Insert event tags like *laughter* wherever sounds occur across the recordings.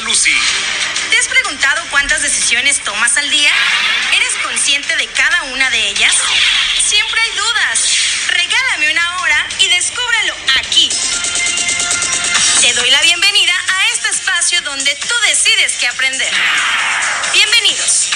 Lucy. ¿Te has preguntado cuántas decisiones tomas al día? ¿Eres consciente de cada una de ellas? Siempre hay dudas. Regálame una hora y descúbrelo aquí. Te doy la bienvenida a este espacio donde tú decides qué aprender. Bienvenidos.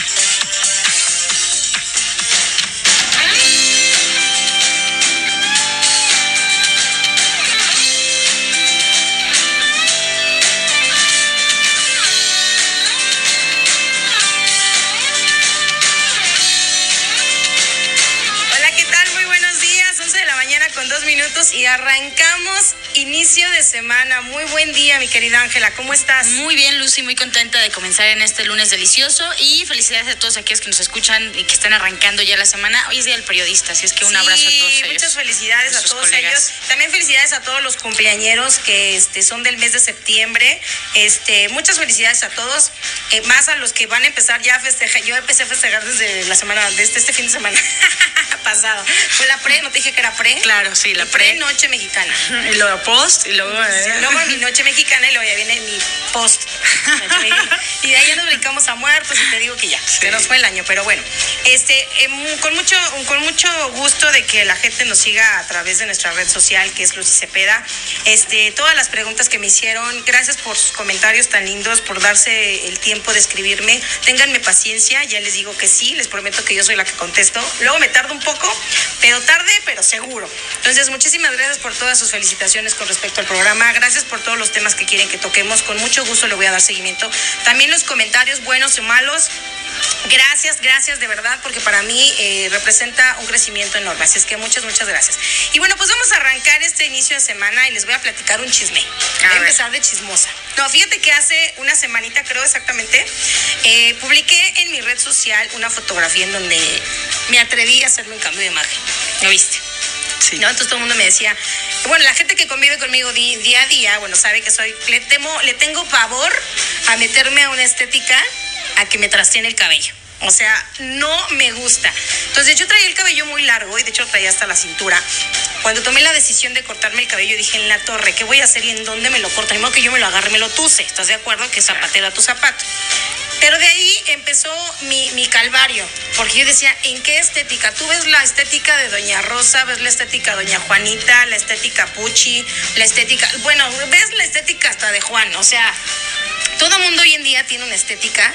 Y arrancamos inicio de semana. Muy buen día, mi querida Ángela. ¿Cómo estás? Muy bien, Lucy, muy contenta de comenzar en este lunes delicioso y felicidades a todos aquellos que nos escuchan y que están arrancando ya la semana. Hoy es Día del Periodista, así es que un abrazo a todos ellos. Muchas felicidades a, todos colegas. ellos. También felicidades a todos los cumpleañeros que este, son del mes de septiembre. Este, muchas felicidades a todos, eh, más a los que van a empezar ya a festejar. Yo empecé a festejar desde la semana, desde este fin de semana *laughs* pasado. Fue la pre, no te dije que era pre. Claro, sí, la Y pre. noche mexicana. *laughs* Y luego post y luego... Sí, eh, luego mi noche mexicana y luego ya viene mi post. Y de ahí ya nos brincamos a muertos y te digo que ya, se nos fue el año. Pero bueno, este, em, con, mucho, con mucho gusto de que la gente nos siga a través de nuestra red social, que es Lucy Cepeda. Este, todas las preguntas que me hicieron, gracias por sus comentarios tan lindos, por darse el tiempo de escribirme. Ténganme paciencia, ya les digo que sí, les prometo que yo soy la que contesto. Luego me tardo un poco, pero tarde, pero seguro. Entonces, muchísimas gracias por todas sus felicitaciones con respecto al programa. Gracias por todos los temas que quieren que toquemos. Con mucho gusto le voy a dar seguimiento. También los comentarios buenos y malos. Gracias, gracias de verdad, porque para mí eh, representa un crecimiento enorme. Así es que muchas, muchas gracias. Y bueno, pues vamos a arrancar este inicio de semana y les voy a platicar un chisme. Voy a empezar de chismosa. No, fíjate que hace una semanita, creo exactamente, eh, publiqué en mi red social una fotografía en donde me atreví a hacerme un cambio de imagen. ¿Lo viste? ¿No? Entonces todo el mundo me decía, bueno, la gente que convive conmigo día a día, bueno, sabe que soy, le temo, le tengo pavor a meterme a una estética a que me trasteen el cabello. O sea, no me gusta. Entonces yo traía el cabello muy largo y de hecho lo traía hasta la cintura. Cuando tomé la decisión de cortarme el cabello dije en la torre, ¿qué voy a hacer y en dónde me lo corto? Ni modo que yo me lo agarre me lo tuse. ¿Estás de acuerdo? Que zapatera tu zapato. Pero de ahí empezó mi, mi calvario, porque yo decía, ¿en qué estética? Tú ves la estética de Doña Rosa, ves la estética de Doña Juanita, la estética Puchi, la estética, bueno, ves la estética hasta de Juan, o sea, todo mundo hoy en día tiene una estética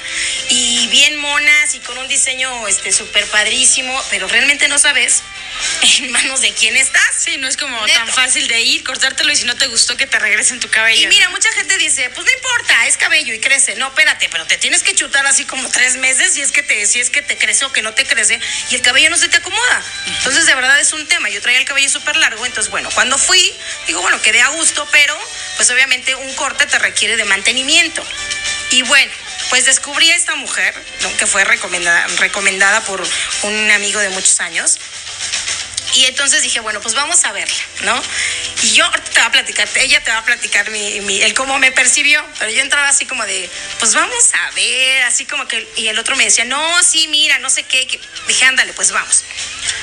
y bien monas y con un diseño este súper padrísimo, pero realmente no sabes *laughs* en manos de quién estás. Sí, no es como Neto. tan fácil de ir, cortártelo y si no te gustó que te regresen tu cabello. Y mira, mucha gente dice, pues no importa, es cabello y crece. No, espérate, pero te tienes que chutar así como tres meses si es que te, si es que te crece o que no te crece y el cabello no se te acomoda. Entonces, de verdad es un tema. Yo traía el cabello súper largo, entonces, bueno, cuando fui, digo, bueno, quedé a gusto, pero pues obviamente un corte te requiere de mantenimiento. Y bueno, pues descubrí a esta mujer, que fue recomendada, recomendada por un amigo de muchos años. Y entonces dije, bueno, pues vamos a verla, ¿no? Y yo te va a platicar, ella te va a platicar mi, mi- el cómo me percibió, pero yo entraba así como de, pues vamos a ver, así como que, y el otro me decía, no, sí, mira, no sé qué, que- dije, ándale, pues vamos.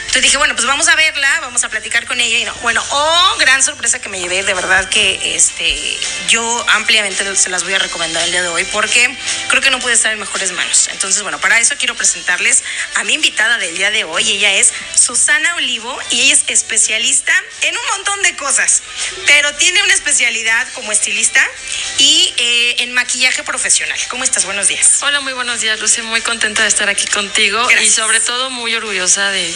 Entonces dije, bueno, pues vamos a verla, vamos a platicar con ella y no. Bueno, oh, gran sorpresa que me llevé, de verdad que este, yo ampliamente se las voy a recomendar el día de hoy porque creo que no puede estar en mejores manos. Entonces, bueno, para eso quiero presentarles a mi invitada del día de hoy. Ella es Susana Olivo y ella es especialista en un montón de cosas, pero tiene una especialidad como estilista y eh, en maquillaje profesional. ¿Cómo estás? Buenos días. Hola, muy buenos días, Lucy. Muy contenta de estar aquí contigo Gracias. y sobre todo muy orgullosa de,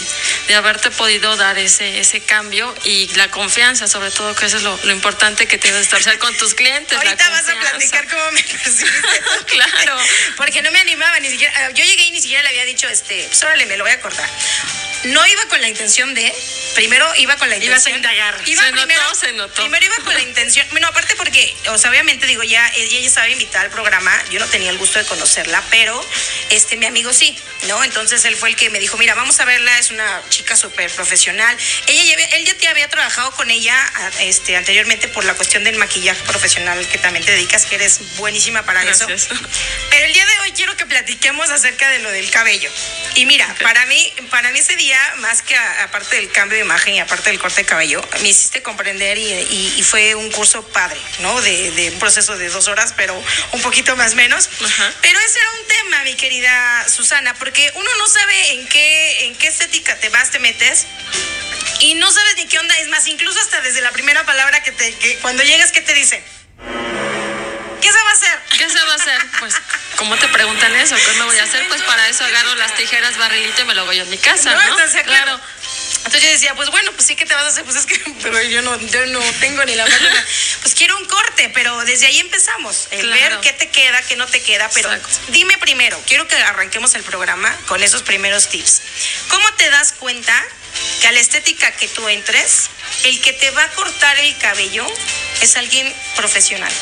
de haberte podido dar ese, ese cambio y la confianza, sobre todo, que eso es lo, lo importante que tienes de estar con tus clientes. la Ahorita vas a platicar cómo me *laughs* percibiste. Claro. Porque no me animaba, ni siquiera. Yo llegué y ni siquiera le había dicho, este, pues órale, me lo voy a cortar. No iba con la intención de. Primero iba con la intención. Ibas a indagar. Iba Se notó, primero, se notó. Primero iba con la intención. Bueno, aparte porque, o sea, obviamente digo, ya ella ya estaba invitada al programa. Yo no tenía el gusto de conocerla, pero este, mi amigo sí, ¿no? Entonces él fue el que me dijo, mira, vamos a verla, es una chica súper profesional. Ella ya había- él ya te había trabajado con ella este, anteriormente por la cuestión del maquillaje profesional que también te dedicas, que eres buenísima para Gracias. eso. Pero el día de hoy quiero que platiquemos acerca de lo del cabello. Y mira, para mí, para mí ese día, más que aparte del cambio de imagen y aparte del corte de cabello, me hiciste comprender y, y- y fue un curso padre, ¿no? De, de un proceso de dos horas, pero un poquito más menos. Ajá. Pero ese era un tema, mi querida Susana, porque uno no sabe en qué, en qué estética te vas, te metes. Y no sabes ni qué onda, es más, incluso hasta desde la primera palabra que te, que cuando llegas, ¿qué te dicen? ¿Qué se va a hacer? ¿Qué se va a hacer? Pues, ¿cómo te preguntan eso? ¿Qué me voy a hacer? Pues para eso agarro las tijeras, barrilito y me lo yo en mi casa, No, ¿no? ¿estás de acuerdo? Entonces yo decía, pues bueno, pues sí, ¿qué te vas a hacer? Pues es que, pero yo no, yo no tengo ni la más. *laughs* Pues quiero un corte, pero desde ahí empezamos. El Claro. ver qué te queda, qué no te queda. Pero Exacto. dime primero, quiero que arranquemos el programa con esos primeros tips. ¿Cómo te das cuenta que a la estética que tú entres, el que te va a cortar el cabello es alguien profesional?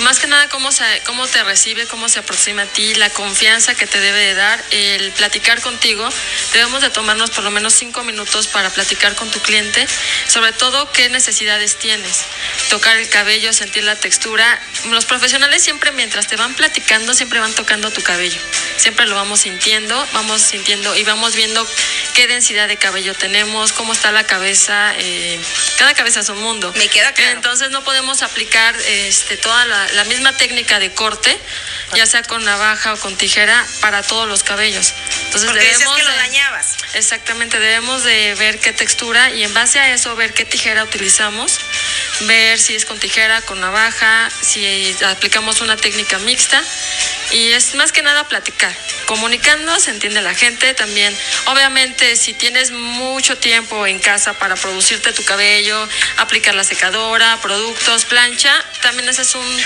Más que nada, cómo, se, cómo te recibe, cómo se aproxima a ti, la confianza que te debe de dar, el platicar contigo. Debemos de tomarnos por lo menos cinco minutos para platicar con tu cliente, sobre todo qué necesidades tienes. Tocar el cabello, sentir la textura. Los profesionales siempre mientras te van platicando, siempre van tocando tu cabello. Siempre lo vamos sintiendo, vamos sintiendo y vamos viendo qué densidad de cabello tenemos, cómo está la cabeza. eh, cada cabeza es un mundo. Me queda claro. Entonces no podemos aplicar este, toda la, la misma técnica de corte, ya sea con navaja o con tijera, para todos los cabellos. Entonces Porque debemos que lo dañabas. Exactamente, debemos de ver qué textura y en base a eso ver qué tijera utilizamos, ver si es con tijera, con navaja, si aplicamos una técnica mixta y es más que nada platicar. Comunicando se entiende la gente también. Obviamente, si tienes mucho tiempo en casa para producirte tu cabello, aplicar la secadora, productos, plancha, también ese es un,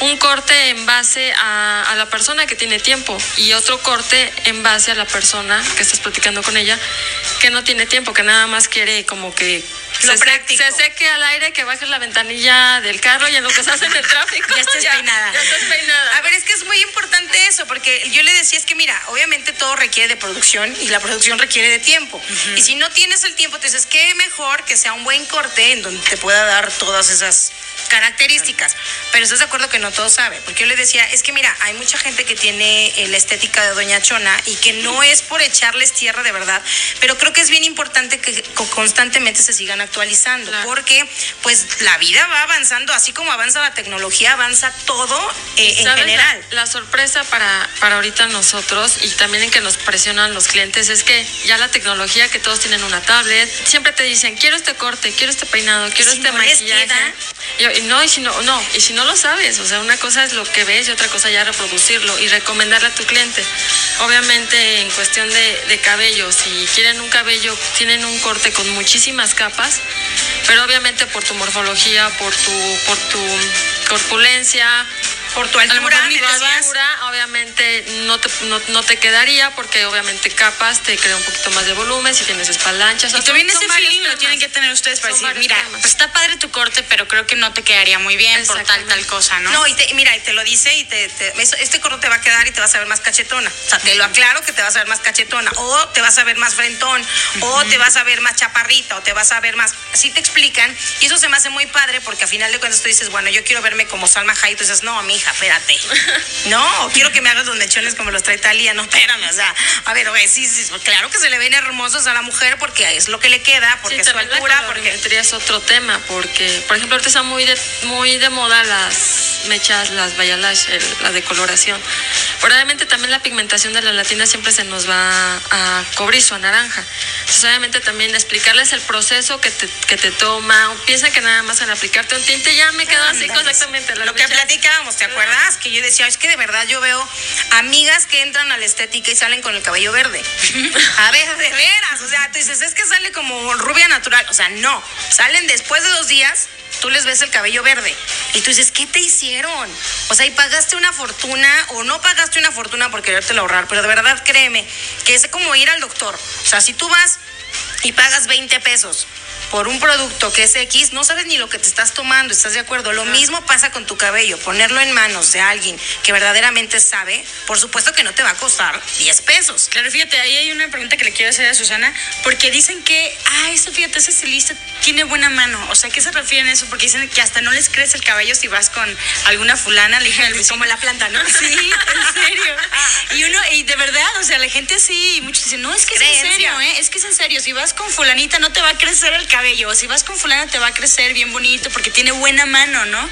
un corte en base a, a la persona que tiene tiempo y otro corte en base a la persona que estás platicando con ella que no tiene tiempo, que nada más quiere como que Lo se, práctico. se seque al aire, que bajes la ventanilla del carro y en lo que se hace en el tráfico. Ya estés *laughs* peinada. Ya estés peinada. A ver, es que es muy importante eso, porque yo le decía, es que mira, obviamente todo requiere de producción y la producción requiere de tiempo. Y si no tienes el tiempo, te dices, qué mejor que sea un buen corte en donde te pueda dar todas esas características. Pero estás de acuerdo que no todo sabe, porque yo le decía, es que mira, hay mucha gente que tiene eh, la estética de Doña Chona y que no es por echarles tierra de verdad, pero creo que es bien importante que co- constantemente se sigan actualizando, Claro. porque pues la vida va avanzando, así como avanza la tecnología, avanza todo eh, en general. La, la sorpresa para, para ahorita nosotros y también en que nos presionan los clientes es que ya la tecnología, que todos tienen una tablet, siempre te dicen, quiero este corte, quiero este peinado, quiero si este no maquillaje. y no, y si no, no, y si no lo sabes, o sea, una cosa es lo que ves y otra cosa ya reproducirlo y recomendarle a tu cliente. Obviamente en cuestión de, de cabello, si quieren un cabello, tienen un corte con muchísimas capas, pero obviamente por tu morfología, por tu, por tu corpulencia, Por tu altura, mi decías. obviamente no te, no, no te quedaría porque obviamente capas te crea un poquito más de volumen si tienes espalda Y también ese feeling lo tienen que tener ustedes para decir, mira, pues está padre tu corte, pero creo que no te quedaría muy bien por tal, tal cosa, ¿no? No, y te, mira, y te lo dice y te, este corte te va a quedar y te vas a ver más cachetona. O sea, te lo aclaro que te vas a ver más cachetona. O te vas a ver más frentón. O te vas a ver más chaparrita. O te vas a ver más. Así te explican. Y eso se me hace muy padre porque a final de cuentas tú dices, bueno, yo quiero verme como Salma Hayek. Tú dices, no, mija, espérate. *laughs* No, o quiero que me hagas los mechones como los trae Talía. No, espérame. O sea, a ver, güey, sí, sí, claro que se le ven hermosos a la mujer porque es lo que le queda, porque Sí, es su también la altura, porque. es otro tema, porque, por ejemplo, ahorita está muy de, muy de moda las mechas, las bayalash, la decoloración. Probablemente también la pigmentación de la latina siempre se nos va a cobrizo, a naranja. Entonces, obviamente también explicarles el proceso que te, que te toma. Piensan que nada más en aplicarte un tinte ya me quedo así Ándale. exactamente. Lo que platicábamos, ¿te acuerdas? Que yo decía, es que de verdad yo veo amigas que entran a la estética y salen con el cabello verde. *laughs* A ver, de veras. O sea, tú dices, es que sale como rubia natural. O sea, no. Salen después de dos días, tú les ves el cabello verde. Y tú dices, ¿qué te hicieron? O sea, y pagaste una fortuna o no pagaste una fortuna por querértelo ahorrar. Pero de verdad, créeme, que es como ir al doctor. O sea, si tú vas y pagas 20 pesos por un producto que es X, no sabes ni lo que te estás tomando, ¿estás de acuerdo? Lo mismo pasa con tu cabello, ponerlo en manos de alguien que verdaderamente sabe, por supuesto que no te va a costar 10 pesos. Claro, fíjate, ahí hay una pregunta que le quiero hacer a Susana, porque dicen que, ah, eso fíjate, ese estilista tiene buena mano. O sea, ¿qué se refieren a eso? Porque dicen que hasta no les crece el cabello si vas con alguna fulana, le dije *laughs* Como la planta, ¿no? Sí, en serio. *laughs* Y uno, y de verdad, o sea, la gente sí, muchos dicen, no, es que es en serio, ¿eh? Es que es en serio. Si vas con fulanita no te va a crecer el cabello. O si vas con fulana te va a crecer bien bonito porque tiene buena mano, ¿no?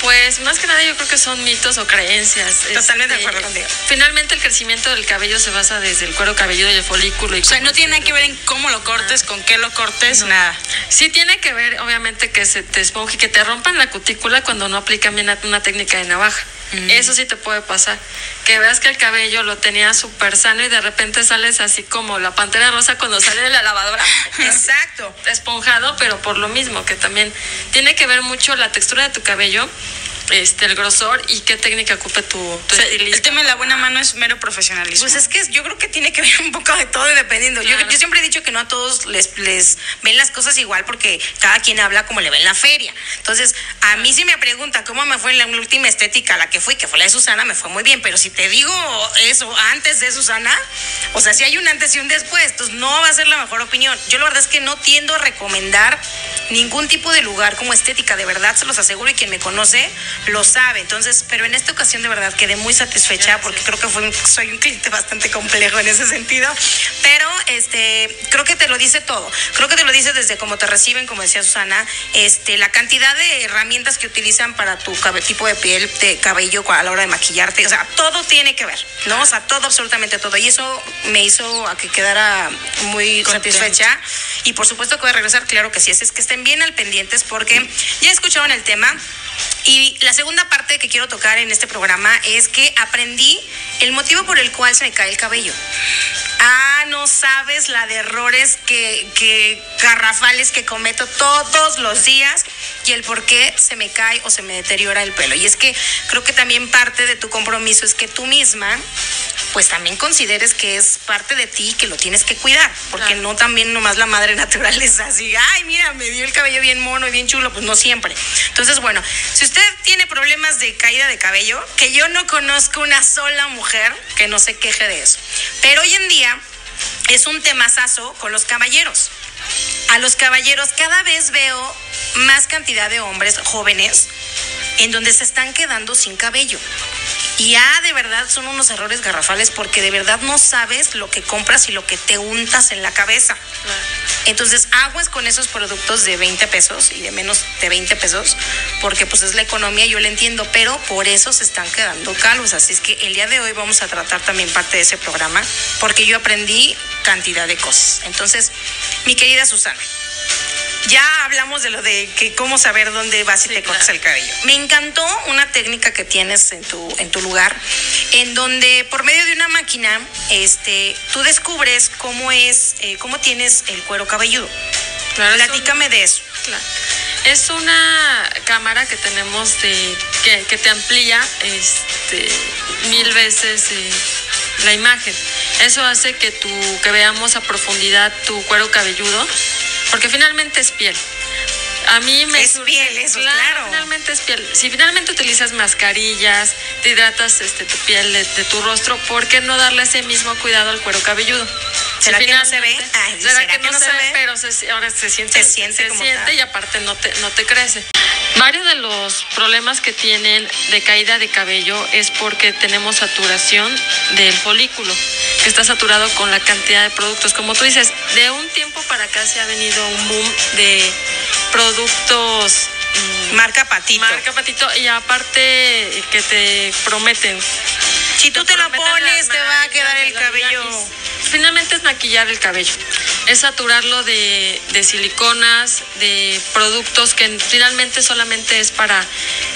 Pues más que nada yo creo que son mitos o creencias. Totalmente de este, acuerdo contigo. Finalmente el crecimiento del cabello se basa desde el cuero cabelludo y el folículo. Y o sea, no tiene nada que ver en cómo lo cortes, con qué lo cortes, nada. Sí tiene que ver, obviamente, que se te esponje, que te rompan la cutícula cuando no aplican bien una técnica de navaja. Eso sí te puede pasar. Que veas que el cabello lo tenía súper sano y de repente sales así como la pantera rosa cuando sale de la lavadora. *laughs* Exacto. Esponjado, pero por lo mismo, que también tiene que ver mucho la textura de tu cabello este, el grosor y qué técnica ocupe tu, tu El tema de la buena mano es mero profesionalismo. Pues es que yo creo que tiene que ver un poco de todo y dependiendo. Yo, yo, siempre he dicho que no a todos les, les ven las cosas igual porque cada quien habla como le ve en la feria. Entonces, a mí si me pregunta cómo me fue en la última estética, la que fui, que fue la de Susana, me fue muy bien. Pero si te digo eso antes de Susana, o sea, si hay un antes y un después, entonces no va a ser la mejor opinión. Yo la verdad es que no tiendo a recomendar ningún tipo de lugar como estética, de verdad se los aseguro y quien me conoce lo sabe. Entonces, pero en esta ocasión de verdad quedé muy satisfecha porque creo que fue, soy un cliente bastante complejo en ese sentido. Pero este, creo que te lo dice todo. Creo que te lo dice desde cómo te reciben, como decía Susana, este, la cantidad de herramientas que utilizan para tu tipo de piel, de cabello a la hora de maquillarte. O sea, todo tiene que ver, ¿no? O sea, todo, absolutamente todo. Y eso me hizo a que quedara muy satisfecha. Y por supuesto que voy a regresar, claro que sí. Es, es que estén bien al pendientes porque ya escuchaban el tema. Y la segunda parte que quiero tocar en este programa es que aprendí el motivo por el cual se me cae el cabello. Ah, no sabes la de errores que, que garrafales que cometo todos los días y el por qué se me cae o se me deteriora el pelo. Y es que creo que también parte de tu compromiso es que tú misma pues también consideres que es parte de ti que lo tienes que cuidar, porque no también nomás la madre *laughs* naturaleza así, ay, mira, me dio el cabello bien mono y bien chulo, pues no siempre. Entonces, bueno, si usted tiene problemas de caída de cabello, que yo no conozco una sola mujer que no se queje de eso, pero hoy en día es un temazazo con los caballeros. A los caballeros cada vez veo más cantidad de hombres jóvenes en donde se están quedando sin cabello. Y ah, de verdad son unos errores garrafales porque de verdad no sabes lo que compras y lo que te untas en la cabeza. Entonces, aguas con esos productos de 20 pesos y de menos de 20 pesos, porque pues es la economía, yo le entiendo, pero por eso se están quedando calvos. Así es que el día de hoy vamos a tratar también parte de ese programa, porque yo aprendí cantidad de cosas. Entonces, mi querida Susana, ya hablamos de lo de que cómo saber dónde vas y te cortas el cabello. Me encantó una técnica que tienes en tu, en tu lugar, en donde por medio de una máquina, este, tú descubres cómo es, eh, cómo tienes el cuero cabelludo. Platícame de eso. Es una cámara que tenemos de, que, te amplía este, mil veces eh, la imagen. Eso hace que, tu, que veamos a profundidad tu cuero cabelludo porque finalmente es piel. A mí me... Es piel, eso, claro, Finalmente es piel. Si finalmente utilizas mascarillas, te hidratas este, tu piel de, tu rostro, ¿por qué no darle ese mismo cuidado al cuero cabelludo? ¿Será que no se ve? ¿será, que, no, se, ve? Pero ahora se siente, se siente, se siente y aparte no te, no te crece. Varios de los problemas que tienen de caída de cabello es porque tenemos saturación del folículo, que está saturado con la cantidad de productos. Como tú dices, de un tiempo para acá se ha venido un boom de productos mm, marca patito. Marca patito y aparte que te prometen. Si tú te, lo pones, te va a quedar. Finalmente es maquillar el cabello es saturarlo de, de, siliconas, de productos que finalmente solamente es para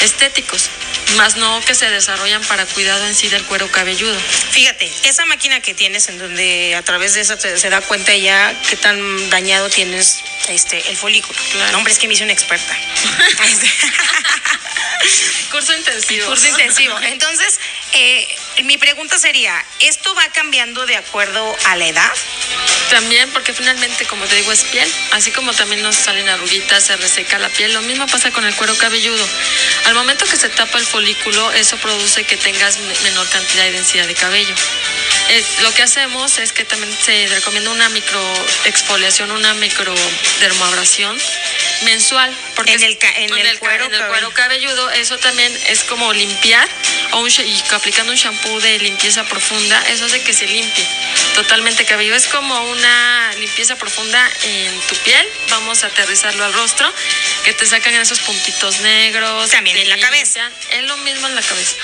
estéticos, más no que se desarrollan para cuidado en sí del cuero cabelludo. Fíjate, esa máquina que tienes en donde a través de esa se da cuenta ya qué tan dañado tienes este el folículo. No, hombre, es que me hice una experta. *laughs* *laughs* *laughs* Curso intensivo. Curso intensivo. Entonces, eh, mi pregunta sería, ¿esto va cambiando de acuerdo a la edad? También, porque finalmente, como te digo, es piel. Así como también nos salen arruguitas, se reseca la piel. Lo mismo pasa con el cuero cabelludo. Al momento que se tapa el folículo, eso produce que tengas menor cantidad y densidad de cabello. Eh, lo que hacemos es que también se recomienda una microexfoliación, una microdermoabrasión mensual. Porque en el, en el, cuero, cabelludo, eso también es como limpiar o un, y aplicando un shampoo de limpieza profunda, eso hace que se limpie totalmente cabello. Es como una limpieza profunda en tu piel. Vamos a aterrizarlo al rostro, que te sacan esos puntitos negros. También en la cabeza. Es lo mismo en la cabeza.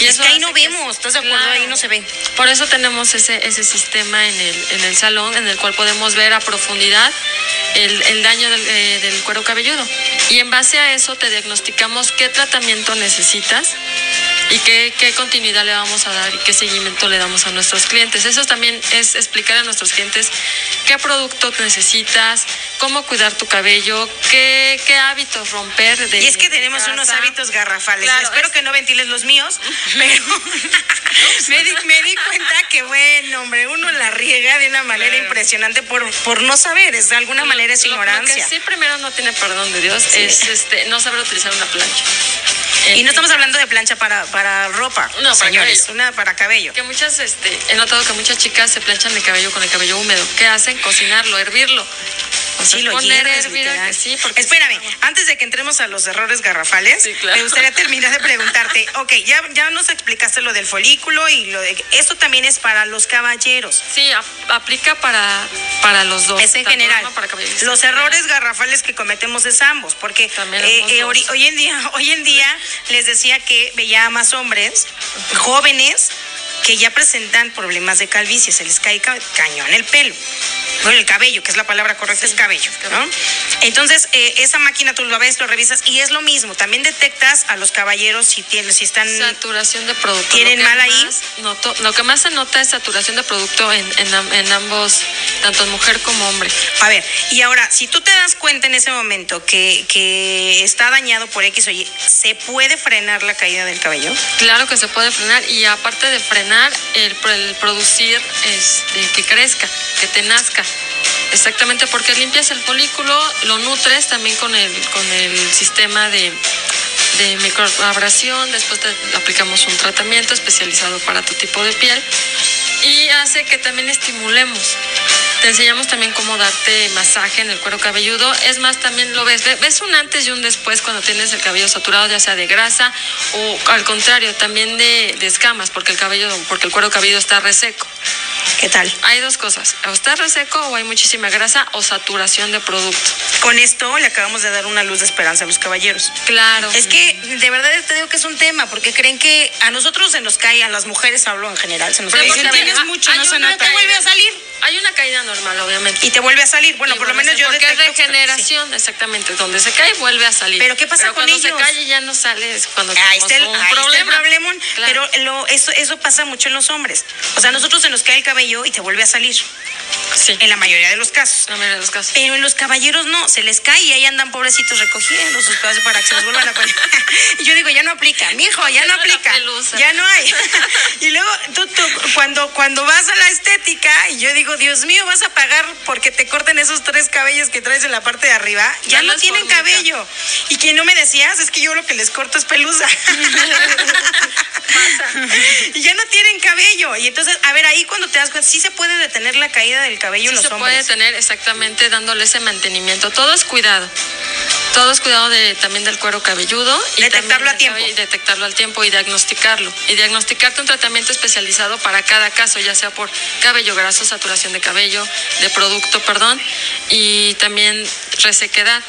Y es que ahí no vemos, ¿estás de acuerdo? Ahí no se ve. Por eso tenemos ese, ese sistema en el, en el salón, en el cual podemos ver a profundidad el, el daño del, eh, del cuero cabelludo. Y en base a eso te diagnosticamos qué tratamiento necesitas y qué, qué, continuidad le vamos a dar y qué seguimiento le damos a nuestros clientes. Eso también es explicar a nuestros clientes qué producto necesitas, cómo cuidar tu cabello, qué, qué hábitos romper. De, y es que tenemos unos hábitos garrafales. Espero que no ventiles los míos, *laughs* pero me, di, me, di, cuenta que, bueno, hombre, uno la riega de una manera impresionante por, por no saber, es de alguna manera es ignorancia. Lo que sí primero no tiene perdón de Dios es este, no saber utilizar una plancha. Y no estamos hablando de plancha para, para ropa, no, señores, para una para cabello. Que muchas, este, he notado que muchas chicas se planchan el cabello con el cabello húmedo. ¿Qué hacen? Cocinarlo, hervirlo. Sí, lo hierves, sí, porque Espérame, antes de que entremos a los errores garrafales, me gustaría terminar de preguntarte, *laughs* ok, ya, ya nos explicaste lo del folículo y lo de... Esto también es para los caballeros. Sí, aplica para, para los dos. Es en general. los errores garrafales que cometemos es ambos, porque eh, eh, hoy en día, *laughs* hoy en día les decía que veía más hombres jóvenes que ya presentan problemas de calvicie, se les cae cañón el pelo. Bueno, el cabello, que es la palabra correcta, es cabello, ¿no? Entonces, eh, esa máquina tú lo ves, lo revisas y es lo mismo. También detectas a los caballeros si, tienen, si están... Saturación de producto. ¿Tienen mal ahí? lo que más se nota es saturación de producto en, en, ambos, tanto en mujer como hombre. A ver, y ahora, si tú te das cuenta en ese momento que, que está dañado por X o Y, ¿se puede frenar la caída del cabello? Claro que se puede frenar y aparte de frenar, el, el producir este, que crezca, que te nazca. Exactamente, porque limpias el folículo, lo nutres también con el, con el sistema de, de microabrasión, después te aplicamos un tratamiento especializado para tu tipo de piel y hace que también estimulemos. Te enseñamos también cómo darte masaje en el cuero cabelludo. Es más, también lo ves, ves un antes y un después cuando tienes el cabello saturado, ya sea de grasa o al contrario, también de, de escamas, porque el cabello, porque el cuero cabelludo está reseco. ¿Qué tal? Hay dos cosas, o está reseco o hay muchísima grasa o saturación de producto. Con esto le acabamos de dar una luz de esperanza a los caballeros. Claro. Es que de verdad te digo que es un tema, porque creen que a nosotros se nos cae, a las mujeres hablo en general, se nos cae. tienes mucho, no se nota. vuelve a salir. Hay una caída normal, obviamente. Y te vuelve a salir. Bueno, por lo menos yo Porque es regeneración, exactamente. Donde se cae, vuelve a salir. Pero ¿qué pasa con cuando ellos? se cae ya no sale, es cuando ahí está el, un ahí problema. Está el problemón. Pero lo, eso, eso pasa mucho en los hombres. O sea, a nosotros se nos cae el cabello y te vuelve a salir. Sí. En la mayoría de los casos. En la mayoría de los casos. Pero en los caballeros no, se les cae y ahí andan pobrecitos recogiendo sus cabezas para que se los vuelvan a poner. *laughs* y yo digo, ya no aplica, mijo, ya no aplica. Ya no hay. *laughs* y luego tú, tú, cuando, cuando vas a la estética, y yo digo, Dios mío, vas a pagar porque te corten esos tres cabellos que traes en la parte de arriba, ya, ya no tienen cabello. Y quien no me decías es que yo lo que les corto es pelusa. *laughs* *laughs* y ya no tienen cabello. Y entonces, a ver, ahí cuando te das cuenta, sí se puede detener la caída del cabello sí en los se hombres. puede detener exactamente dándole ese mantenimiento. Todo es cuidado. Todo es cuidado de, también del cuero cabelludo. Y detectarlo a tiempo. Y detectarlo al tiempo y diagnosticarlo. Y diagnosticarte un tratamiento especializado para cada caso, ya sea por cabello graso, saturación de cabello, de producto, perdón, y también resequedad.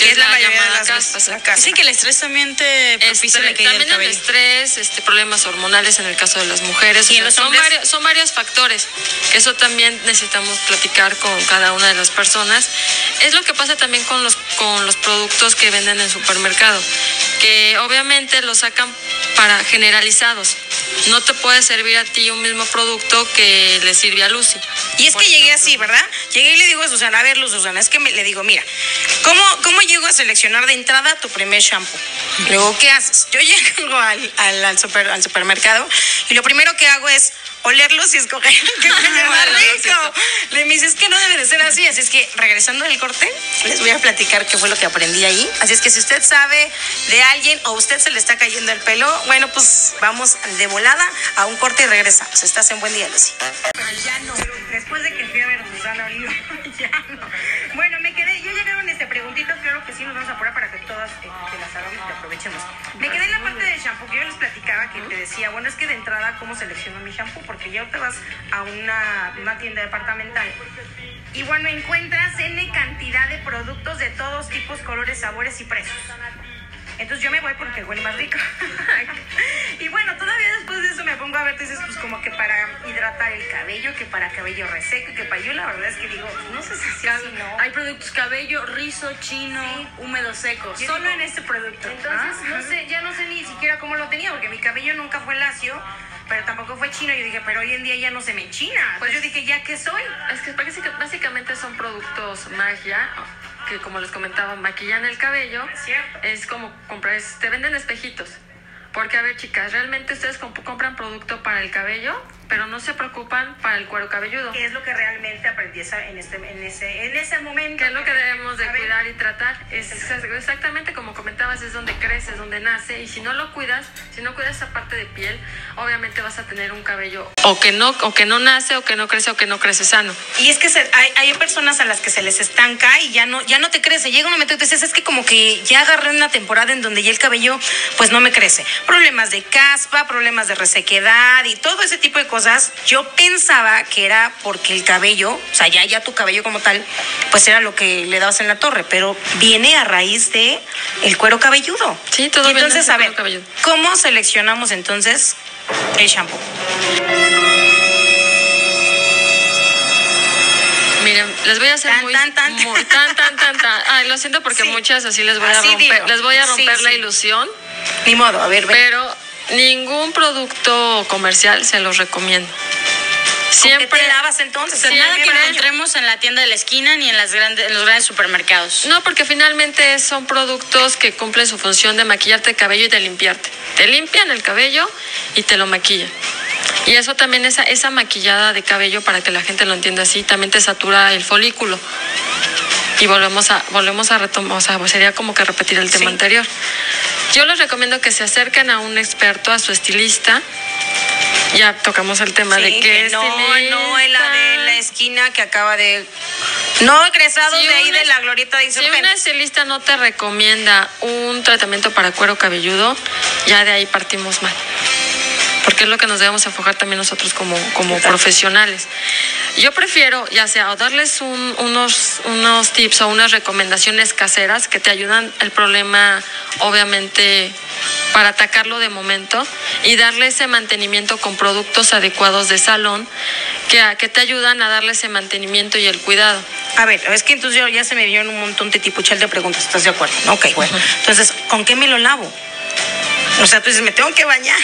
Que es la, la llamada de las caspa. Dicen que el estrés también te propicia la caída También del cabello. el estrés, este, problemas hormonales en el caso de las mujeres. ¿Y o sea, los son, varios, son varios factores. Eso también necesitamos platicar con cada una de las personas. Es lo que pasa también con los, con los productos que venden en supermercado. que obviamente lo sacan para generalizados. No te puede servir a ti un mismo producto que le sirve a Lucy. Y es que llegué así, ¿verdad? Llegué y le digo a Susana, a ver, Luz, Susana, es que me, le digo, mira, ¿cómo, ¿cómo llego a seleccionar de entrada tu primer shampoo? Luego, ¿qué haces? Yo *laughs* llego al, al, al, super, al supermercado y lo primero que hago es olerlos y escoger qué más *laughs* rico. Me dice, es que no debe de ser así. Así es que, regresando del corte, les voy a platicar qué fue lo que aprendí ahí. Así es que si usted sabe de alguien o usted se le está cayendo el pelo, bueno, pues vamos de volada a un corte y regresamos. Estás en Buen Día, Lucy. Pero ya no. Después de que fui a ver a *laughs* ya no. Bueno, me quedé, ya llegaron este preguntitas, claro que sí, nos vamos a apurar para que todas eh, te las hagamos y te aprovechemos. Me quedé en la parte del shampoo que yo les platicaba que te decía, bueno, es que de entrada, ¿cómo selecciono mi shampoo? Porque ya te vas a una, una tienda departamental y bueno, encuentras N cantidad de productos de todos tipos, colores, sabores y precios. Entonces yo me voy porque huele más rico. *laughs* y bueno, todavía después de eso me pongo a ver, entonces pues como que para hidratar el cabello, que para cabello reseco, que para yo la verdad es que digo, no sé si no. Hay productos cabello, rizo, chino, húmedo, seco. Yo Solo digo, en este producto. Entonces, ¿ah? no sé, ya no sé ni siquiera cómo lo tenía, porque mi cabello nunca fue lacio, pero tampoco fue chino. Yo dije, pero hoy en día ya no se me enchina. Pues yo dije, ¿ya qué soy? Es que básica- básicamente son productos magia que como les comentaba maquillan el cabello. Es. Es como comprar, es- te venden espejitos. Porque a ver chicas, realmente ustedes comp- compran producto para el cabello, pero no se preocupan para el cuero cabelludo. ¿Qué es lo que realmente aprendí en, este, en, ese, en ese momento? que es lo que debemos de cuidar y tratar. Es ex- exactamente como comentabas, es donde crece, es donde nace. Y si no lo cuidas, si no cuidas esa parte de piel, obviamente vas a tener un cabello o que no, o que no nace, o que no crece, o que no crece sano. Y es que se- hay, hay personas a las que se les estanca y ya no, ya no te crece. Llega un momento y te dices, es que como que ya agarré una temporada en donde ya el cabello pues no me crece. Problemas de caspa, problemas de resequedad y todo ese tipo de cosas. Yo pensaba que era porque el cabello, o sea, ya, ya tu cabello como tal, pues era lo que le dabas en la torre, pero viene a raíz de el cuero cabelludo. Sí, todo Y entonces, a ver, cuero cabelludo. ¿cómo seleccionamos entonces el shampoo? Miren, les voy a hacer Tan, muy, tan, tan. muy- tan, tan, tan, tan. Ay, lo siento porque Sí. muchas así les voy Así a romper, digo. les voy a Sí, romper la sí. ilusión, Ni modo, a ver, ven. pero ningún producto comercial se los recomiendo. ¿Con qué Siempre te entonces? Sí, Nada que Siempre. encontremos en la tienda de la esquina ni en, las grandes, en los grandes supermercados. No, porque finalmente son productos que cumplen su función de maquillarte el cabello y de limpiarte. Te limpian el cabello y te lo maquillan. Y eso también, esa, esa maquillada de cabello, para que la gente lo entienda así, también te satura el folículo. Y volvemos a, volvemos a retomar, o sea, pues sería como que repetir el tema Sí. anterior. Yo les recomiendo que se acerquen a un experto, a su estilista. Ya tocamos el tema Sí, de que, que no, no en la de la esquina que acaba de. No egresados Si de ahí una- de la glorieta de Si una estilista no te recomienda un tratamiento para cuero cabelludo, ya de ahí partimos mal. Porque es lo que nos debemos enfocar también nosotros como, como profesionales. Yo prefiero, ya sea, o darles un- unos, unos tips o unas recomendaciones caseras que te ayudan el problema, obviamente, para atacarlo de momento y darle ese mantenimiento con productos adecuados de salón que, que te ayudan a darle ese mantenimiento y el cuidado. A ver, es que entonces yo ya se me dio un montón de tipuchal de preguntas. ¿Estás de acuerdo? Ok, bueno. Entonces, ¿con qué me lo lavo? O sea, tú dices, me tengo que bañar.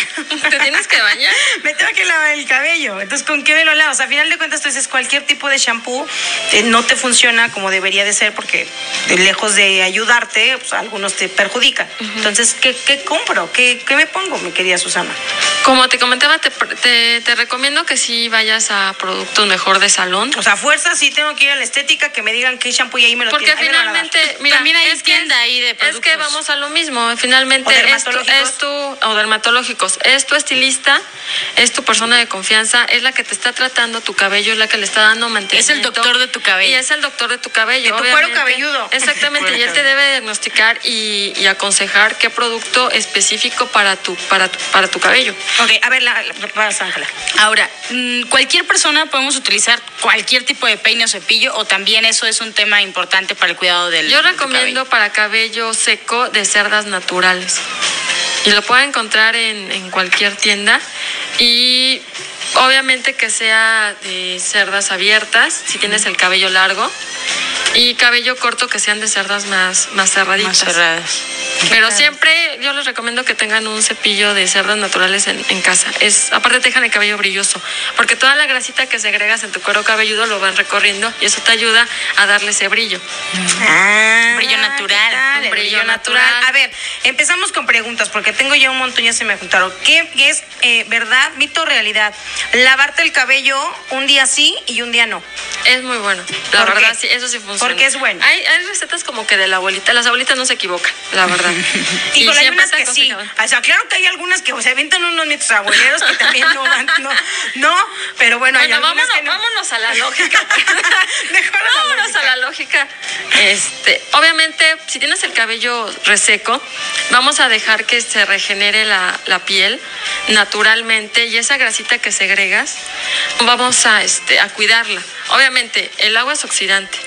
¿Te tienes que bañar? *laughs* me tengo que lavar el cabello. Entonces, ¿con qué me lo sea, a final de cuentas, tú dices, cualquier tipo de shampoo eh, no te funciona como debería de ser porque eh, lejos de ayudarte, pues, algunos te perjudican. Entonces, ¿qué, qué compro? ¿Qué, ¿Qué me pongo, mi querida Susana? Como te comentaba, te, te, te recomiendo que sí vayas a productos mejor de salón. O sea, fuerza sí tengo que ir a la estética, que me digan qué shampoo y ahí me lo Porque ahí me lo finalmente, mira, También hay es que tienda es- ahí de Es que productos. vamos a lo mismo. Finalmente, O esto dermatológicos. Es tu, o dermatológicos, es tu estilista, es tu persona de confianza, es la que te está tratando tu cabello, es la que le está dando mantenimiento. Es el doctor de tu cabello. Y es el doctor de tu cabello. De tu cuero cabelludo. Exactamente, *laughs* y él te debe diagnosticar y, y aconsejar qué producto específico para tu, para tu, para tu cabello. Ok, a ver, la, la, vas, Ángela. Ahora, mm, cualquier persona podemos utilizar cualquier tipo de peine o cepillo o también eso es un tema importante para el cuidado del Yo recomiendo cabello? para cabello seco de cerdas naturales. Y lo pueden encontrar en, en cualquier tienda. Y obviamente que sea de cerdas abiertas, si tienes el cabello largo. y cabello corto que sean de cerdas más, más cerraditas. Más cerradas. Pero siempre yo les recomiendo que tengan un cepillo de cerdas naturales en, en casa. Es, aparte te dejan el cabello brilloso, porque toda la grasita que segregas en tu cuero cabelludo lo van recorriendo y eso te ayuda a darle ese brillo. Ah, Brillo ¿qué natural, un brillo natural. A ver, empezamos con preguntas, porque tengo ya un montón, ya se me juntaron. ¿Qué es eh, verdad, mito o realidad? Lavarte el cabello un día sí y un día no. Es muy bueno. La ¿Por verdad, qué? sí, eso sí funciona. Porque es bueno. Hay, hay recetas como que de la abuelita. Las abuelitas no se equivocan, la verdad. *laughs* Y, con hay unas que sí. O sea, claro que hay algunas que se avientan unos mitos abueleros que también no van, no, no, pero bueno, hay Bueno, algunas vámonos, que no. vámonos a la lógica. *laughs* Mejor a la vámonos a la lógica. Este, obviamente, si tienes el cabello reseco, vamos a dejar que se regenere la, la piel naturalmente y esa grasita que segregas, vamos a, este, a cuidarla. Obviamente, el agua es oxidante.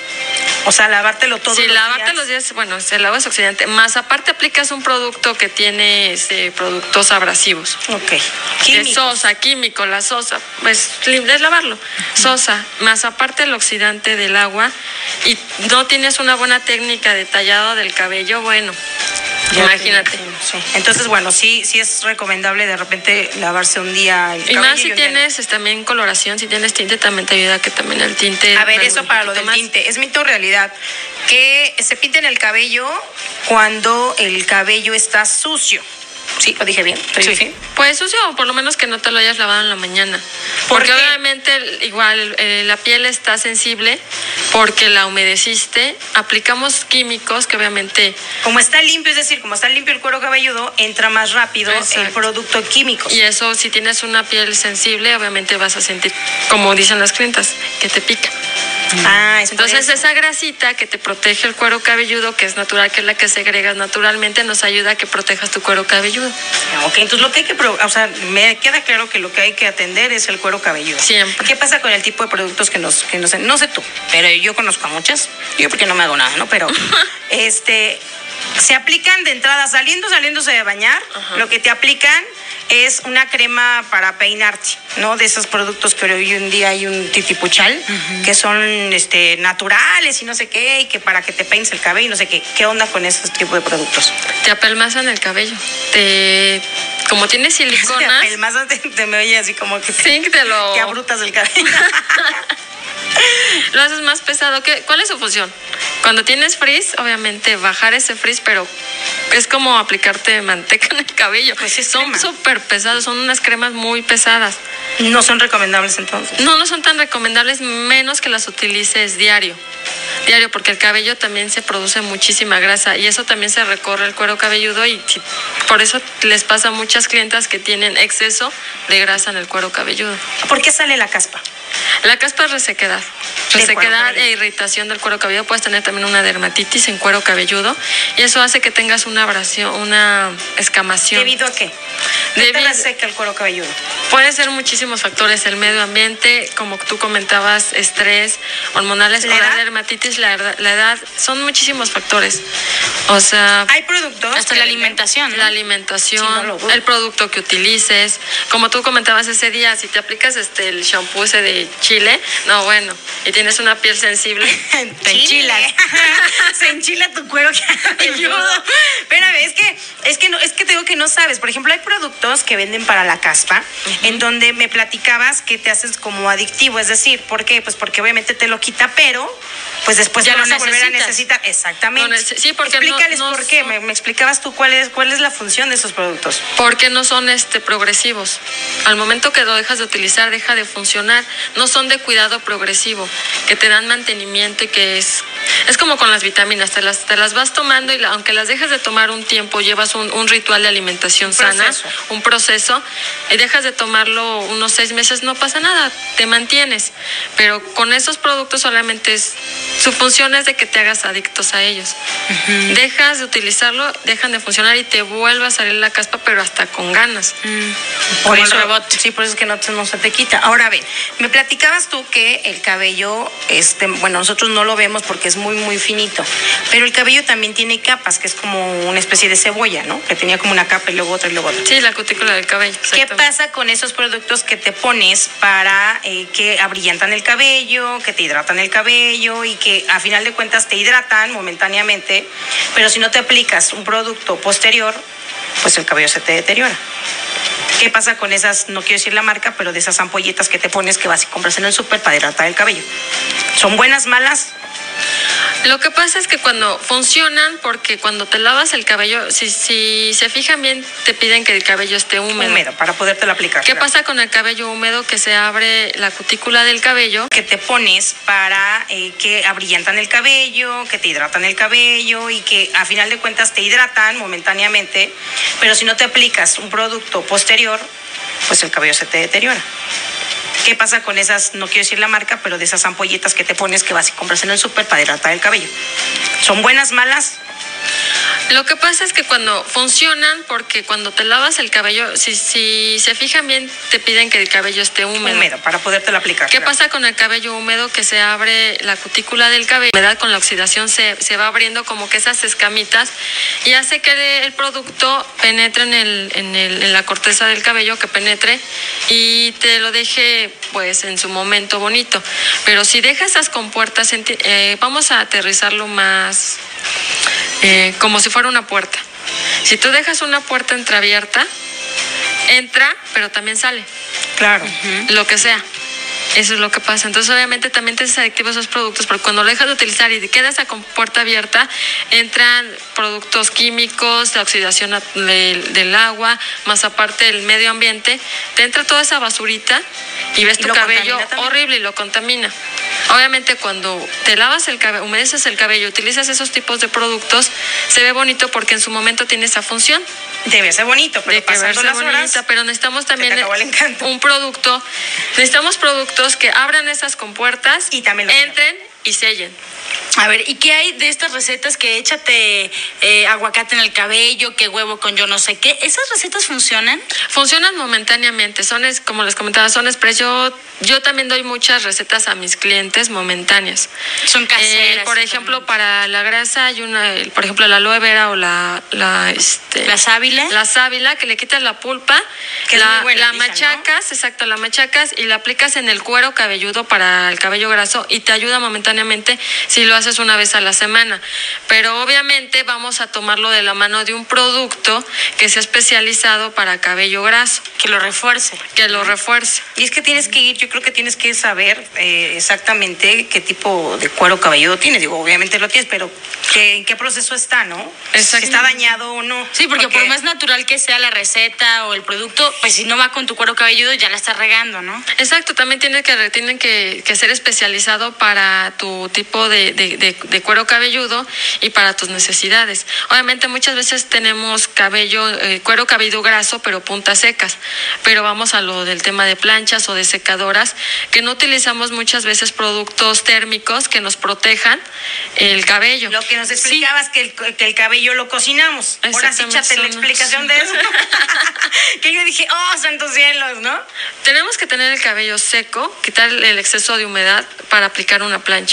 O sea, lavártelo todos si los lavarte días. los días, bueno, el agua es oxidante. Más aparte aplicas un producto que tiene este, productos abrasivos. Ok. Que Químicos. sosa, químico, la sosa, pues es lavarlo. Sosa, más aparte el oxidante del agua y no tienes una buena técnica de tallado del cabello, bueno, imagínate. sí. Entonces, bueno, sí, sí es recomendable de repente lavarse un día el Y cabello más si no. tienes este, también coloración, si tienes tinte, también te ayuda que también el tinte. A ver, eso para lo del más. tinte. ¿Es mito realidad? Que se pinten el cabello cuando el cabello está sucio. ¿Sí? ¿Lo dije bien? ¿Estoy Sí. bien? Pues sucio, o por lo menos que no te lo hayas lavado en la mañana. ¿Por Porque qué? obviamente igual eh, la piel está sensible porque la humedeciste. Aplicamos químicos que obviamente Como está limpio, es decir, como está limpio el cuero cabelludo, entra más rápido el producto químico. Y eso, si tienes una piel sensible, obviamente vas a sentir, como dicen las clientas, que te pica. Ah, es Entonces, eso. esa grasita que te protege el cuero cabelludo, que es natural, que es la que segregas naturalmente, nos ayuda a que protejas tu cuero cabelludo. Ok, entonces lo que hay que, o sea, me queda claro que lo que hay que atender es el cuero cabelludo. Siempre. ¿Qué pasa con el tipo de productos que nos, que nos, no sé tú, pero yo conozco a muchas, yo porque no me hago nada, ¿no? Pero, *laughs* este, se aplican de entrada, saliendo, saliéndose de bañar, lo que te aplican es una crema para peinarte, ¿no? De esos productos que hoy en día hay un titipuchal, que son, este, naturales y no sé qué, y que para que te peines el cabello y no sé qué. ¿Qué onda con esos tipos de productos? Te apelmazan el cabello. Te, como tiene *laughs* siliconas, El más te, te me oye así como que, sí, te lo, *laughs* que abrutas el cabello. *laughs* *laughs* lo haces más pesado. ¿Qué, ¿Cuál es su función? Cuando tienes frizz, obviamente bajar ese frizz, pero es como aplicarte manteca en el cabello. Pues es son súper pesados, son unas cremas muy pesadas. no son recomendables entonces. No, no son tan recomendables, menos que las utilices diario. Diario, porque el cabello también se produce muchísima grasa y eso también se recorre el cuero cabelludo y por eso les pasa a muchas clientas que tienen exceso de grasa en el cuero cabelludo. ¿Por qué sale la caspa? La caspa es resequedad. Cuero Resequedad cabelludo. e irritación del cuero cabelludo. Puedes tener también una dermatitis en cuero cabelludo y eso hace que tengas una abrasión, una escamación. ¿Debido a qué? ¿Qué Debido- reseca el cuero cabelludo? Puede ser muchísimos factores, el medio ambiente, como tú comentabas, estrés, hormonales, ¿La o la edad? dermatitis, la, edad- la edad, son muchísimos factores. O sea, Hay productos. Hasta la venden- alimentación. ¿no? la alimentación, Sí, no el producto que utilices, como tú comentabas ese día, si te aplicas este el shampoo ese de Chile, no bueno, y tienes una piel sensible, *laughs* Te enchilas. *laughs* Se enchila tu cuero. Espérame, es que, es que no, es que te digo que no sabes. Por ejemplo, hay productos que venden para la caspa, en donde me platicabas que te haces como adictivo. Es decir, ¿por qué? Pues porque obviamente te lo quita, pero pues después Ya lo vas a volver a necesitar. Exactamente. Sí, porque no- Explícales no por qué. son- Me, me explicabas tú cuál es, cuál es la función de esos productos. porque no son este progresivos. Al momento que lo dejas de utilizar, deja de funcionar. No son de cuidado progresivo, que te dan mantenimiento y que es es como con las vitaminas, te las te las vas tomando y la- aunque las dejas de tomar un tiempo, llevas un, un ritual de alimentación Un sana, proceso. un proceso y dejas de tomarlo unos seis meses, no pasa nada, te mantienes. Pero con esos productos solamente es su función es de que te hagas adictos a ellos. Dejas de utilizarlo, dejan de funcionar y te vuelve a salir la caspa, pero hasta con ganas. Por Como el eso, rebote. Sí, por eso es que no, no se te quita. Ahora ven, me platicabas tú que el cabello, este, bueno, nosotros no lo vemos porque es muy, muy finito. Pero el cabello también tiene capas, que es como una especie de cebolla, ¿no? Que tenía como una capa y luego otra y luego otra. Sí, la cutícula del cabello. ¿Qué pasa con esos productos que te pones para eh, que abrillantan el cabello, que te hidratan el cabello y que a final de cuentas te hidratan momentáneamente, pero si no te aplicas un producto posterior, pues el cabello se te deteriora. ¿Qué pasa con esas, no quiero decir la marca, pero de esas ampolletas que te pones que vas y compras en el súper para hidratar el cabello? ¿Son buenas, malas? Lo que pasa es que cuando funcionan, porque cuando te lavas el cabello, si, si se fijan bien, te piden que el cabello esté húmedo. Húmedo, para podértelo aplicar. ¿Qué pasa con el cabello húmedo? Que se abre la cutícula del cabello. Que te pones para eh, que abrillantan el cabello, que te hidratan el cabello y que a final de cuentas te hidratan momentáneamente, pero si no te aplicas un producto posterior, pues el cabello se te deteriora. ¿Qué pasa con esas, no quiero decir la marca, pero de esas ampolletas que te pones que vas y compras en el súper para hidratar el cabello? ¿Son buenas, malas? Lo que pasa es que cuando funcionan, porque cuando te lavas el cabello, si, si se fijan bien, te piden que el cabello esté húmedo. Húmedo, para podértelo aplicar. ¿Qué pasa con el cabello húmedo? Que se abre la cutícula del cabello. Humedad con la oxidación se, se va abriendo como que esas escamitas y hace que el producto penetre en, el, en, el, en la corteza del cabello, que penetre y te lo deje pues en su momento bonito. Pero si dejas esas compuertas, eh, vamos a aterrizarlo más eh, como si fuera una puerta. Si tú dejas una puerta entreabierta, entra, pero también sale. Claro. Lo que sea. Eso es lo que pasa. Entonces, obviamente, también te desactivas esos productos, porque cuando lo dejas de utilizar y quedas a puerta abierta, entran productos químicos, de oxidación del, del agua, más aparte del medio ambiente, te entra toda esa basurita y ves Y tu lo cabello horrible y lo contamina. Obviamente, cuando te lavas el cabello, humedeces el cabello, utilizas esos tipos de productos, se ve bonito porque en su momento tiene esa función Debe ser bonito, pero de pasando las horas, pero necesitamos también el un producto, necesitamos productos que abran esas compuertas Y también entren y sellen. A ver, ¿y qué hay de estas recetas que échate eh, aguacate en el cabello, que huevo con yo no sé qué? ¿Esas recetas funcionan? Funcionan momentáneamente, son es, como les comentaba, son express. Yo, yo también doy muchas recetas a mis clientes momentáneas. Son Eh, caseras. por ejemplo, para la grasa hay una, por ejemplo, la aloe vera o la, la, este, ¿La sábila? La sábila, que le quitas la pulpa, Que es la, muy buena, la dicen, ¿no? machacas, exacto, la machacas y la aplicas en el cuero cabelludo para el cabello graso y te ayuda momentáneamente si lo haces una vez a la semana. Pero obviamente vamos a tomarlo de la mano de un producto que sea especializado para cabello graso, que lo refuerce. que lo refuerce. Y es que tienes que ir, yo creo que tienes que saber eh, exactamente qué tipo de cuero cabelludo tienes. Digo, obviamente lo tienes, pero ¿qué- ¿en qué proceso está, no? Si Exactamente. está dañado o no. Sí, porque, por más natural que sea la receta o el producto, pues si no va con tu cuero cabelludo ya la estás regando, ¿no? Exacto, también tiene que, tienen que, que ser especializado para tu tipo de, de- de- de cuero cabelludo y para tus necesidades. Obviamente muchas veces tenemos cabello, eh, cuero cabelludo graso, pero puntas secas. Pero vamos a lo del tema de planchas o de secadoras, que no utilizamos muchas veces productos térmicos que nos protejan el cabello. Lo que nos explicabas que, el, que el cabello lo cocinamos. Ahora sí, échate la explicación de eso. *laughs* que yo dije, oh, santos cielos, ¿no? Tenemos que tener el cabello seco, quitar el exceso de humedad para aplicar una plancha.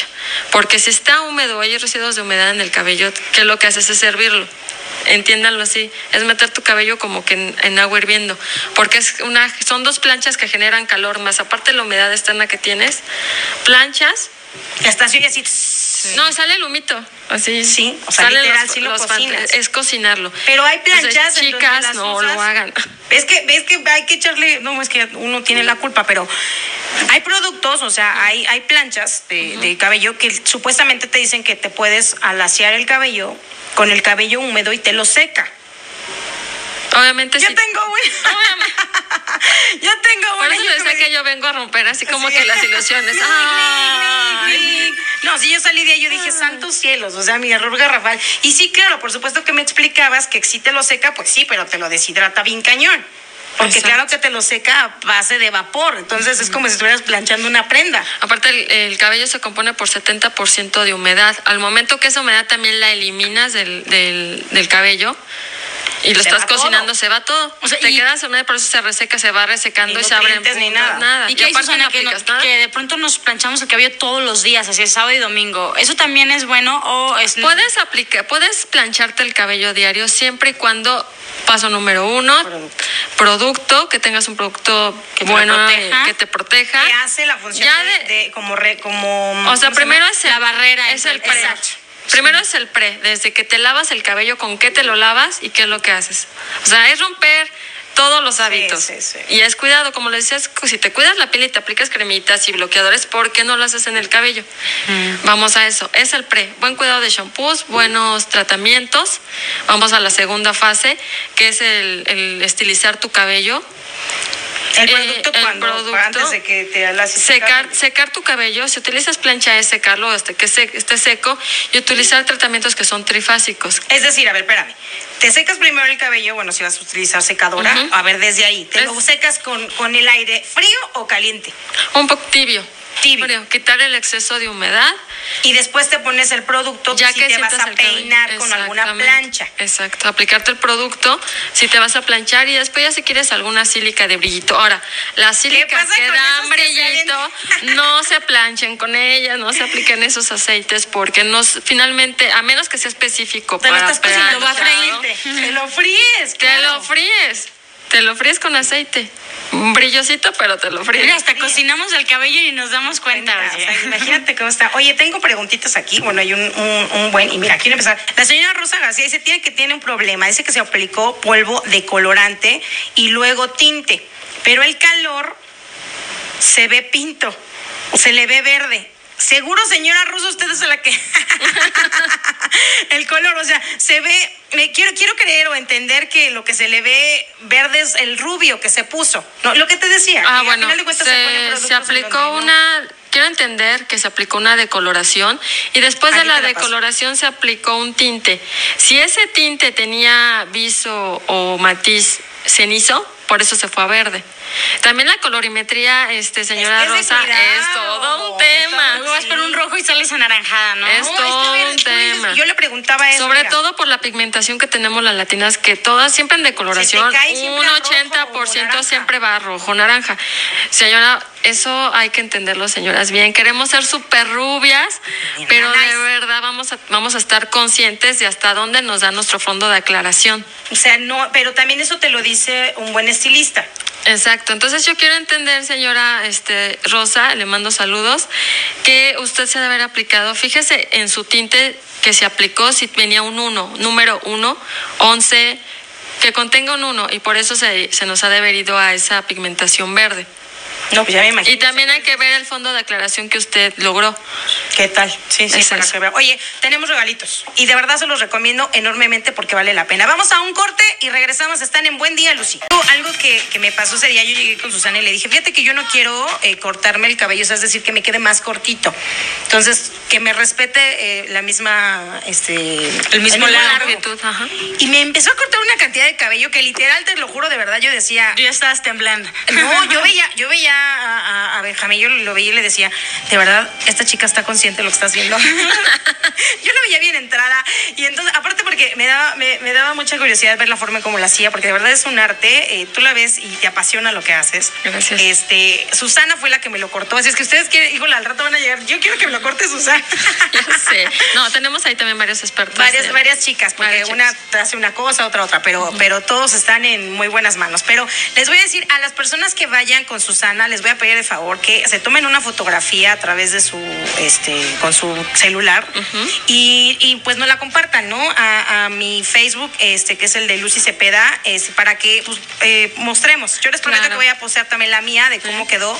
Porque si está húmedo hay residuos de humedad en el cabello, ¿qué lo que haces es servirlo? Entiéndanlo así, es meter tu cabello como que en, agua hirviendo, porque es una, son dos planchas que generan calor, más aparte de la humedad externa que tienes, planchas, Hasta así, no, sale el humito, así. Sí, o sea, literal, sí lo fan- cocinas. Es cocinarlo. Pero hay planchas. Entonces, en chicas, las no usas. lo hagan. Es que, es que hay que echarle, no, es que uno tiene la culpa, pero hay productos, o sea, hay, hay planchas de, de cabello que supuestamente te dicen que te puedes alaciar el cabello con el cabello húmedo y te lo seca. Obviamente Yo sí. tengo una. *laughs* yo tengo Por eso decía me- que yo vengo a romper así como Sí. que las *laughs* ilusiones. Ay. No, si yo salí de ahí, yo dije, santos cielos, o sea, mi error garrafal. Y sí, claro, por supuesto que me explicabas que si te lo seca, pues sí, pero te lo deshidrata bien cañón. Porque Exacto. claro que te lo seca a base de vapor, entonces es como si estuvieras planchando una prenda. Aparte, el, el cabello se compone por 70% de humedad. Al momento que esa humedad también la eliminas del, del, del cabello, y lo Se estás todo. cocinando, se va todo. O sea, te y- quedas en una, por eso se reseca, se va resecando y se abre ni nada. Y que hay aparte Susana no que, no- nada. que de pronto nos planchamos el cabello todos los días, así es sábado y domingo. ¿Eso también es bueno o es Puedes aplicar, puedes plancharte el cabello diario siempre y cuando, paso número uno, Producto. producto, que tengas un producto Que te bueno proteja. que te proteja. que hace la función de, como re, como O sea, ¿cómo se primero es el, La barrera es el. Exacto. Primero es el pre, desde que te lavas el cabello, con qué te lo lavas y qué es lo que haces. O sea, es romper todos los hábitos. sí, sí. Y es cuidado, como le decías, si te cuidas la piel y te aplicas cremitas y bloqueadores, ¿por qué no lo haces en el cabello? Vamos a eso. Es el pre. Buen cuidado de shampoos, buenos tratamientos. Vamos a la segunda fase, que es el, el estilizar tu cabello. El Eh, producto el cuando producto, antes de que te hagas Secar, secar tu cabello, si utilizas plancha es secarlo hasta que se- esté seco y utilizar tratamientos que son trifásicos. Es decir, a ver, espérame. Te secas primero el cabello, bueno, si vas a utilizar secadora, a ver, desde ahí. ¿Te Es- lo secas con, con el aire frío o caliente? Un poco tibio. Tibio. Quitar el exceso de humedad. Y después te pones el producto Ya si que te vas a peinar con alguna plancha. Exacto, aplicarte el producto si te vas a planchar y después ya si quieres alguna sílica de brillito. Ahora, la sílica que con da esos que brillito, no se planchen con ella, no se apliquen esos aceites porque no, s- finalmente, a menos que sea específico Te lo para estás cocinando, va a freírte. Te lo fríes, Te claro. lo fríes. Te lo fríes con aceite. Un brillosito, pero te lo fríes. Mira, hasta cocinamos el cabello y nos damos cuenta. O sea, imagínate cómo está. Oye, tengo preguntitas aquí. Bueno, hay un, un- un buen. Y mira, quiero empezar. La señora Rosa García dice tiene que tiene un problema. Dice que se aplicó polvo de colorante y luego tinte. Pero el calor se ve pinto. Se le ve verde. Seguro, señora Rosa, usted es la que. *laughs* el color, o sea, se ve. Me quiero, quiero creer o entender que lo que se le ve verde es el rubio que se puso. No, lo que te decía. Ah, bueno, al final de cuentas se, se, se aplicó una, quiero entender que se aplicó una decoloración y después de la paso. decoloración se aplicó un tinte. Si ese tinte tenía viso o matiz cenizo, por eso se fue a verde. También la colorimetría, este señora Es que Rosa, cuidado. es todo un tema. Luego vas por un rojo y sales anaranjada, ¿no? Es No, todo un tema. yo le preguntaba eso. Sobre mira. todo por la pigmentación que tenemos las latinas, que todas siempre en decoloración, un a rojo 80% o naranja. siempre va a rojo, naranja. Señora, eso hay que entenderlo, señoras, bien. Queremos ser súper rubias, Bien, pero de verdad vamos a, vamos a estar conscientes de hasta dónde nos da nuestro fondo de aclaración. O sea, no, pero también eso te lo dice un buen estilista. Exacto, entonces yo quiero entender, señora este, Rosa, le mando saludos, que usted se debe haber aplicado, fíjese en su tinte que se aplicó, si venía un 1, número 1, 11, que contenga un 1 y por eso se, nos ha deberido a esa pigmentación verde. No, pues ya me imagino. Y también hay que ver el fondo de aclaración que usted logró. ¿Qué tal? Sí, sí, Es para eso. que vean. Oye, tenemos regalitos. Y de verdad se los recomiendo enormemente porque vale la pena. Vamos a un corte y regresamos. Están en Buen Día, Lucy. Algo que, que me pasó ese día, yo llegué con Susana y le dije, fíjate que yo no quiero eh, cortarme el cabello, o sea, es decir, que me quede más cortito. Entonces, que me respete eh, la misma, este... El mismo largo. ajá. Y me empezó a cortar una cantidad de cabello que literal, te lo juro, de verdad, yo decía... Tú ya estabas temblando. No, yo veía, yo veía a, a- a Benjamín, yo lo veía y le decía, de verdad, esta chica está consciente de lo que está haciendo. *laughs* yo lo veía bien entrada. Y entonces, aparte porque me daba, me, me daba mucha curiosidad ver la forma en cómo la hacía, porque de verdad es un arte, eh, tú la ves y te apasiona lo que haces. Gracias. Este, Susana fue la que me lo cortó, así es que ustedes quieren, híjole, al rato van a llegar, yo quiero que me lo corte Susana. *laughs* Ya sé. No, tenemos ahí también varios expertos. Varias, varias chicas, porque varias una chicas. hace una cosa, otra otra, pero, pero todos están en muy buenas manos. Pero les voy a decir a las personas que vayan con Susana, les voy a pedir de favor que se tomen una fotografía a través de su, este, con su celular y, y, pues nos la compartan, ¿no? A, a mi Facebook, este, que es el de Lucy Cepeda, es para que pues, eh, mostremos. Yo les prometo Claro. que voy a postear también la mía de cómo quedó,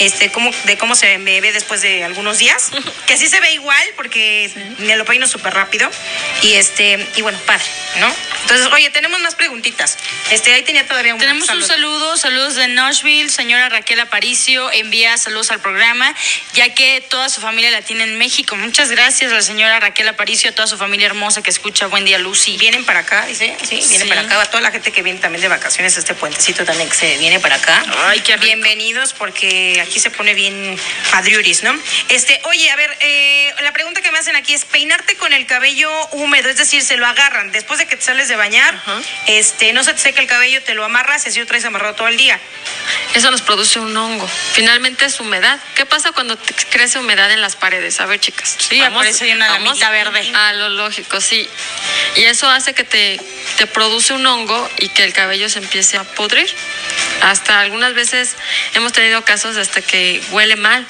este, cómo, de cómo se me ve después de algunos días, que así se ve igual porque me lo peino súper rápido y este, y bueno, padre, ¿no? Entonces, oye, tenemos más preguntitas. Este, ahí tenía todavía un Tenemos un saludo, saludos de Nashville, señora Raquel Aparicio, envía saludos al programa, ya que toda su familia la tiene en México. Muchas gracias a la señora Raquel Aparicio, a toda su familia hermosa que escucha Buen Día Lucy. Vienen para acá, dice, sí, vienen Sí. para acá. A toda la gente que viene también de vacaciones, este puentecito también que se viene para acá. Ay, qué rico. Bienvenidos porque aquí se pone bien padriuris, ¿no? Este, oye, a ver, eh, la pregunta que me hacen aquí es peinarte con el cabello húmedo, es decir, se lo agarran después de que te sales de bañar, este, no se te seca el cabello, te lo amarras y así lo traes amarrado todo el día. Eso nos produce un hongo. Finalmente es humedad. ¿Qué pasa cuando te crece humedad en las paredes? A ver, chicas. Sí, aparece ahí una lamita verde. A lo lógico, sí. Y eso hace que te, te produce un hongo y que el cabello se empiece a pudrir. Hasta algunas veces hemos tenido casos hasta que huele mal.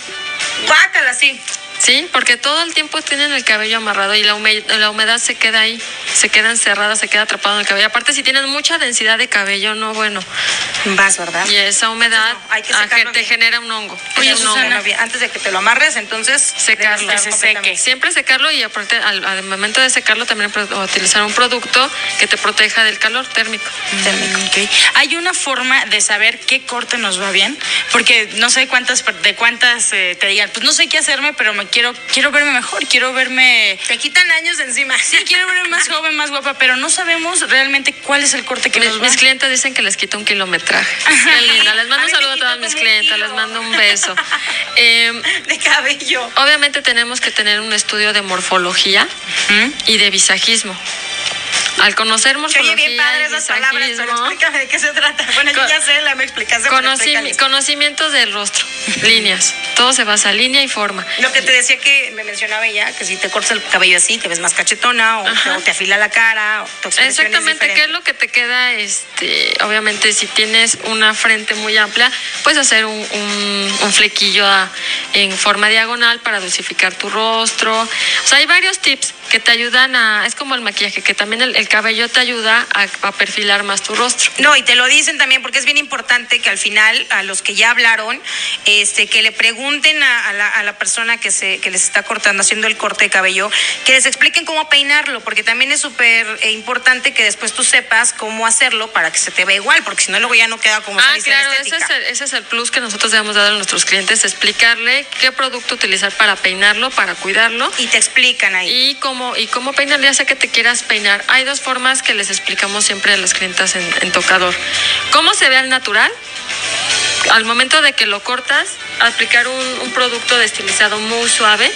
Guácala, sí. Sí, porque todo el tiempo tienen el cabello amarrado y la humedad, la humedad se queda ahí, se queda encerrada, se queda atrapado en el cabello. Aparte, si tienes mucha densidad de cabello, no bueno. Vas, ¿verdad? Y esa humedad No, hay que secarlo te genera un hongo. Oye, Un hongo. Antes de que te lo amarres, entonces secarlo, estar completamente- Siempre secarlo y aparte al, al momento de secarlo también utilizar un producto que te proteja del calor térmico. Mm, ok. Hay una forma de saber qué corte nos va bien, porque no sé cuántas de cuántas eh, te digan, pues no sé qué hacerme, pero me quiero quiero verme mejor, quiero verme Te quitan años de encima. sí, quiero verme más *laughs* joven, más guapa, pero no sabemos realmente cuál es el corte que Mis, nos va. mis clientes dicen que les quita un kilometraje. Qué linda. Les mando un saludo a todas mis clientes, les mando un beso. *laughs* Eh, de cabello. obviamente tenemos que tener un estudio de morfología ¿Mm? y de visajismo. Al conocer morfología oye bien padre esas palabras, pero explícame de qué se trata. Bueno, yo ya sé, la me explicaste. explícales. conocimientos del rostro, líneas. Todo se basa en línea y forma. Lo que te decía que me mencionaba ella, que si te cortas el cabello así, te ves más cachetona, o, te afila la cara, o tu Exactamente, es ¿qué es lo que te queda? Este, obviamente, si tienes una frente muy amplia, puedes hacer un, un- un flequillo a- en forma diagonal para dulcificar tu rostro. O sea, hay varios tips que te ayudan a. Es como el maquillaje, que también el, el cabello te ayuda a, a perfilar más tu rostro. No, y te lo dicen también porque es bien importante que al final a los que ya hablaron, este, que le pregunten a, a la, a la persona que se que les está cortando, haciendo el corte de cabello, que les expliquen cómo peinarlo, porque también es súper eh, importante que después tú sepas cómo hacerlo para que se te vea igual, porque si no luego ya no queda como Ah, claro, ese es, el, ese es el plus que nosotros debemos dar a nuestros clientes, explicarle qué producto utilizar para peinarlo, para cuidarlo. Y te explican ahí. Y cómo, y cómo peinar, ya sea que te quieras peinar. Hay formas que les explicamos siempre a las clientas en, en tocador. ¿Cómo se ve al natural? Al momento de que lo cortas, aplicar un, un producto destilizado muy suave.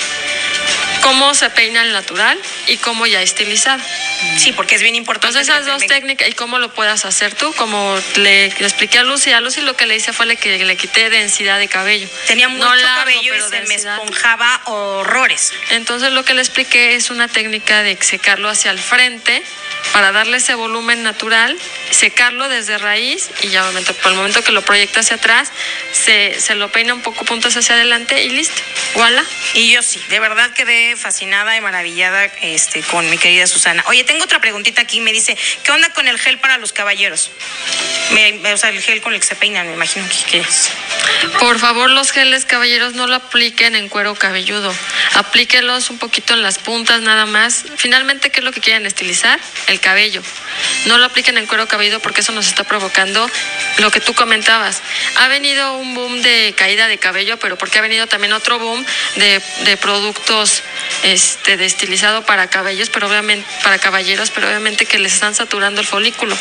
Cómo se peina al natural y cómo ya estilizado. Sí, porque es bien importante. Entonces esas dos técnicas y cómo lo puedas hacer tú, como le, le expliqué a Lucy, a Lucy lo que le hice fue le, que le quité densidad de cabello. Tenía mucho No largo, cabello y se me esponjaba horrores. Entonces lo que le expliqué es una técnica de secarlo hacia el frente para darle ese volumen natural, secarlo desde raíz y ya obviamente por el momento que lo proyecta hacia atrás, se, se lo peina un poco puntos hacia adelante y listo. Voilà. Y yo sí, de verdad quedé fascinada y maravillada este, con mi querida Susana. Oye, tengo otra preguntita aquí. Me dice, ¿qué onda con el gel para los caballeros? Me- me- o sea, el gel con el que se peinan, me imagino que, es. Por favor, los geles caballeros no lo apliquen en cuero cabelludo. Aplíquelos un poquito en las puntas nada más. Finalmente, ¿qué es lo que quieren estilizar? El cabello. No lo apliquen en cuero cabelludo porque eso nos está provocando lo que tú comentabas. Ha venido un boom de caída de cabello, pero porque ha venido también otro boom de, de productos este, de estilizado para cabellos, pero obviamente para caballeros, pero obviamente que les están saturando el folículo.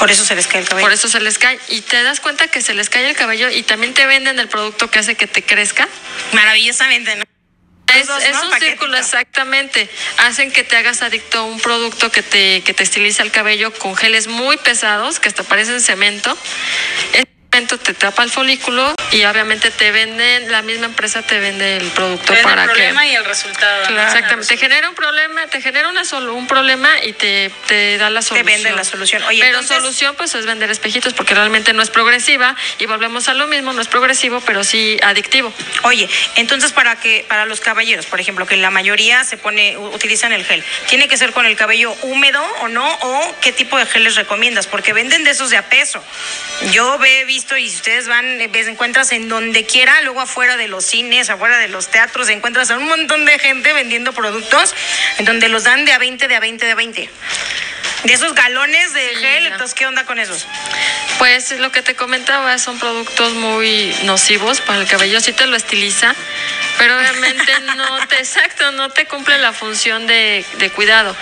Por eso se les cae el cabello. Por eso se les cae. Y te das cuenta que se les cae el cabello y también te venden el producto que hace que te crezca. Maravillosamente, ¿no? Es, dos, es ¿no? un Paquetito. círculo, exactamente. Hacen que te hagas adicto a un producto que te, que te estiliza el cabello con geles muy pesados, que hasta parecen cemento. Te tapa el folículo y obviamente te venden, la misma empresa te vende el producto Ven para el que... problema y el resultado. Exactamente, te genera un problema, te genera una solu- un problema y te, te da la solución. vende la solución. Oye, pero entonces- solución pues es vender espejitos porque realmente no es progresiva y volvemos a lo mismo, no es progresivo, pero sí adictivo. Oye, entonces para que para los caballeros, por ejemplo, que la mayoría se pone utilizan el gel, tiene que ser con el cabello húmedo o no o qué tipo de geles recomiendas, porque venden de esos de a peso. Yo he visto y si ustedes van eh, ves encuentras en donde quiera, luego afuera de los cines, afuera de los teatros, encuentras a un montón de gente vendiendo productos en donde los dan de a 20, de a 20, de a 20. De esos galones de gel, entonces ¿qué onda con esos? Pues lo que te comentaba, son productos muy nocivos para el cabello, sí te lo estiliza, pero *laughs* obviamente no te, exacto, no te cumple la función de, de, cuidado.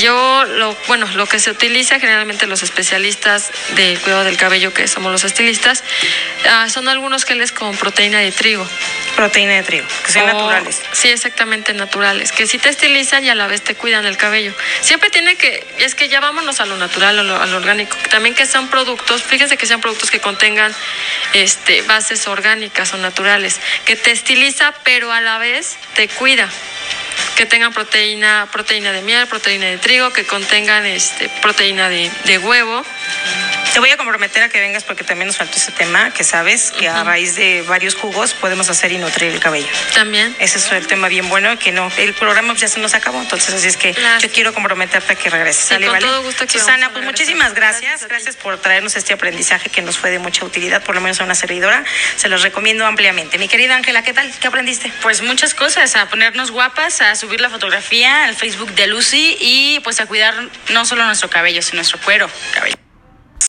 Yo, lo, bueno, lo que se utiliza generalmente los especialistas de cuidado del cabello, que somos los estilistas, uh, son algunos geles con proteína de trigo. Proteína de trigo, que sean naturales. Sí, exactamente naturales, que sí te estilizan y a la vez te cuidan el cabello. Siempre tiene que, es que ya vámonos a lo natural, a lo, a lo orgánico, también que son productos, fíjese que sean productos que contengan este, bases orgánicas o naturales, que te estiliza, pero a la vez te cuida que tengan proteína, proteína de miel, proteína de trigo, que contengan este, proteína de, de huevo. Te voy a comprometer a que vengas porque también nos faltó ese tema, que sabes que a raíz de varios jugos podemos hacer y nutrir el cabello. También. Ese es el tema bien bueno, que no, el programa ya se nos acabó, entonces así es que yo quiero comprometerte a que regreses. Sí, ¿sale, con todo gusto Susana, pues muchísimas gracias. Gracias por traernos este aprendizaje que nos fue de mucha utilidad, por lo menos a una servidora. Se los recomiendo ampliamente. Mi querida Ángela, ¿qué tal? ¿Qué aprendiste? Pues muchas cosas, a ponernos guapas, a subir la fotografía al Facebook de Lucy y pues a cuidar no solo nuestro cabello, sino nuestro cuero cabello.